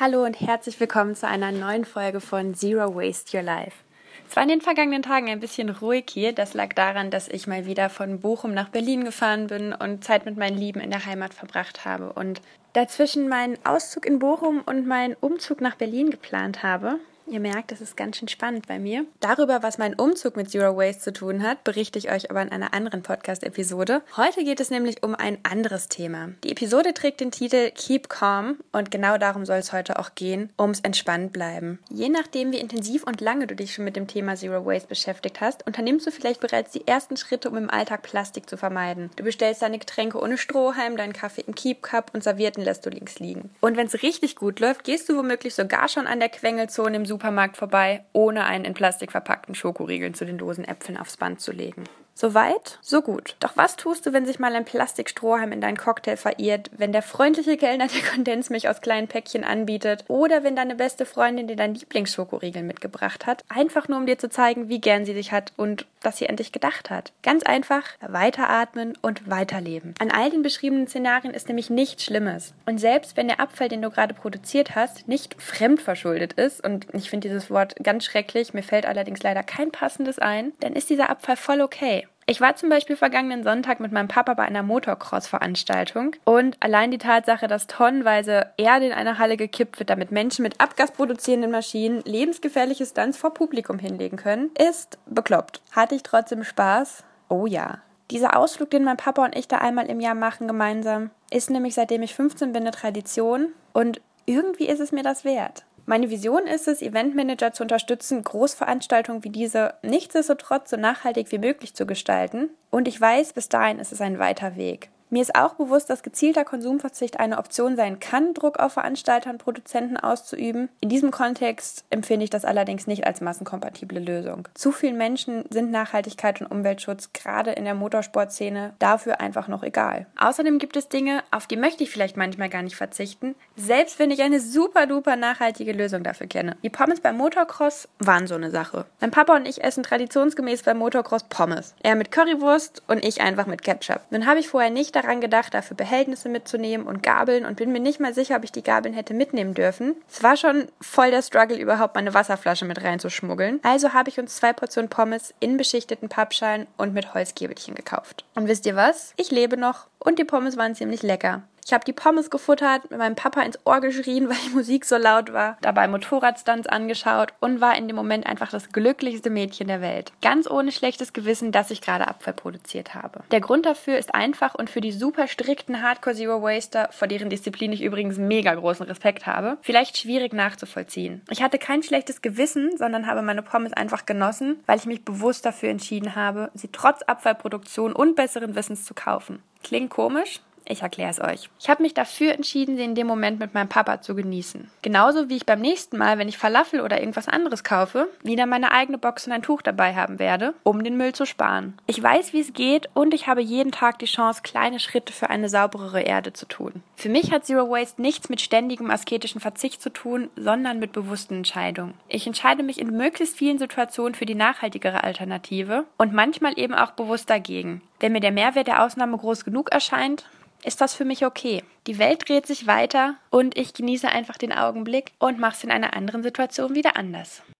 Hallo und herzlich willkommen zu einer neuen Folge von Zero Waste Your Life. Es war in den vergangenen Tagen ein bisschen ruhig hier. Das lag daran, dass ich mal wieder von Bochum nach Berlin gefahren bin und Zeit mit meinen Lieben in der Heimat verbracht habe und dazwischen meinen Auszug in Bochum und meinen Umzug nach Berlin geplant habe. Ihr merkt, es ist ganz schön spannend bei mir. Darüber, was mein Umzug mit Zero Waste zu tun hat, berichte ich euch aber in einer anderen Podcast-Episode. Heute geht es nämlich um ein anderes Thema. Die Episode trägt den Titel Keep Calm und genau darum soll es heute auch gehen, ums entspannt bleiben. Je nachdem, wie intensiv und lange du dich schon mit dem Thema Zero Waste beschäftigt hast, unternimmst du vielleicht bereits die ersten Schritte, um im Alltag Plastik zu vermeiden. Du bestellst deine Getränke ohne Strohhalm, deinen Kaffee im Keep Cup und Servierten lässt du links liegen. Und wenn es richtig gut läuft, gehst du womöglich sogar schon an der Quengelzone im Supermarkt vorbei, ohne einen in Plastik verpackten Schokoriegeln zu den Dosen Äpfeln aufs Band zu legen. So weit, so gut. Doch was tust du, wenn sich mal ein Plastikstrohhalm in deinen Cocktail verirrt, wenn der freundliche Kellner dir Kondensmilch aus kleinen Päckchen anbietet oder wenn deine beste Freundin dir dein Lieblingsschokoriegel mitgebracht hat, einfach nur um dir zu zeigen, wie gern sie dich hat und dass sie an dich gedacht hat. Ganz einfach weiteratmen und weiterleben. An all den beschriebenen Szenarien ist nämlich nichts Schlimmes. Und selbst wenn der Abfall, den du gerade produziert hast, nicht fremdverschuldet ist, und ich finde dieses Wort ganz schrecklich, mir fällt allerdings leider kein passendes ein, dann ist dieser Abfall voll okay. Ich war zum Beispiel vergangenen Sonntag mit meinem Papa bei einer Motocross-Veranstaltung und allein die Tatsache, dass tonnenweise Erde in einer Halle gekippt wird, damit Menschen mit abgasproduzierenden Maschinen lebensgefährliche Stunts vor Publikum hinlegen können, ist bekloppt. Hatte ich trotzdem Spaß? Oh ja. Dieser Ausflug, den mein Papa und ich da einmal im Jahr machen gemeinsam, ist nämlich seitdem ich 15 bin eine Tradition und irgendwie ist es mir das wert. Meine Vision ist es, Eventmanager zu unterstützen, Großveranstaltungen wie diese nichtsdestotrotz so nachhaltig wie möglich zu gestalten. Und ich weiß, bis dahin ist es ein weiter Weg. Mir ist auch bewusst, dass gezielter Konsumverzicht eine Option sein kann, Druck auf Veranstalter und Produzenten auszuüben. In diesem Kontext empfinde ich das allerdings nicht als massenkompatible Lösung. Zu vielen Menschen sind Nachhaltigkeit und Umweltschutz gerade in der Motorsportszene dafür einfach noch egal. Außerdem gibt es Dinge, auf die möchte ich vielleicht manchmal gar nicht verzichten, selbst wenn ich eine super duper nachhaltige Lösung dafür kenne. Die Pommes beim Motocross waren so eine Sache. Mein Papa und ich essen traditionsgemäß beim Motocross Pommes. Er mit Currywurst und ich einfach mit Ketchup. Nun habe ich vorher nicht daran gedacht, dafür Behältnisse mitzunehmen und Gabeln und bin mir nicht mal sicher, ob ich die Gabeln hätte mitnehmen dürfen. Es war schon voll der Struggle, überhaupt meine Wasserflasche mit reinzuschmuggeln. Also habe ich uns zwei Portionen Pommes in beschichteten Pappschalen und mit Holzkäbelchen gekauft. Und wisst ihr was? Ich lebe noch und die Pommes waren ziemlich lecker. Ich habe die Pommes gefuttert, mit meinem Papa ins Ohr geschrien, weil die Musik so laut war, dabei Motorradstunts angeschaut und war in dem Moment einfach das glücklichste Mädchen der Welt. Ganz ohne schlechtes Gewissen, dass ich gerade Abfall produziert habe. Der Grund dafür ist einfach und für die super strikten Hardcore Zero Waster, vor deren Disziplin ich übrigens mega großen Respekt habe, vielleicht schwierig nachzuvollziehen. Ich hatte kein schlechtes Gewissen, sondern habe meine Pommes einfach genossen, weil ich mich bewusst dafür entschieden habe, sie trotz Abfallproduktion und besseren Wissens zu kaufen. Klingt komisch? Ich erkläre es euch. Ich habe mich dafür entschieden, sie in dem Moment mit meinem Papa zu genießen. Genauso wie ich beim nächsten Mal, wenn ich Falafel oder irgendwas anderes kaufe, wieder meine eigene Box und ein Tuch dabei haben werde, um den Müll zu sparen. Ich weiß, wie es geht und ich habe jeden Tag die Chance, kleine Schritte für eine sauberere Erde zu tun. Für mich hat Zero Waste nichts mit ständigem asketischen Verzicht zu tun, sondern mit bewussten Entscheidungen. Ich entscheide mich in möglichst vielen Situationen für die nachhaltigere Alternative und manchmal eben auch bewusst dagegen. Wenn mir der Mehrwert der Ausnahme groß genug erscheint, ist das für mich okay. Die Welt dreht sich weiter und ich genieße einfach den Augenblick und mache es in einer anderen Situation wieder anders.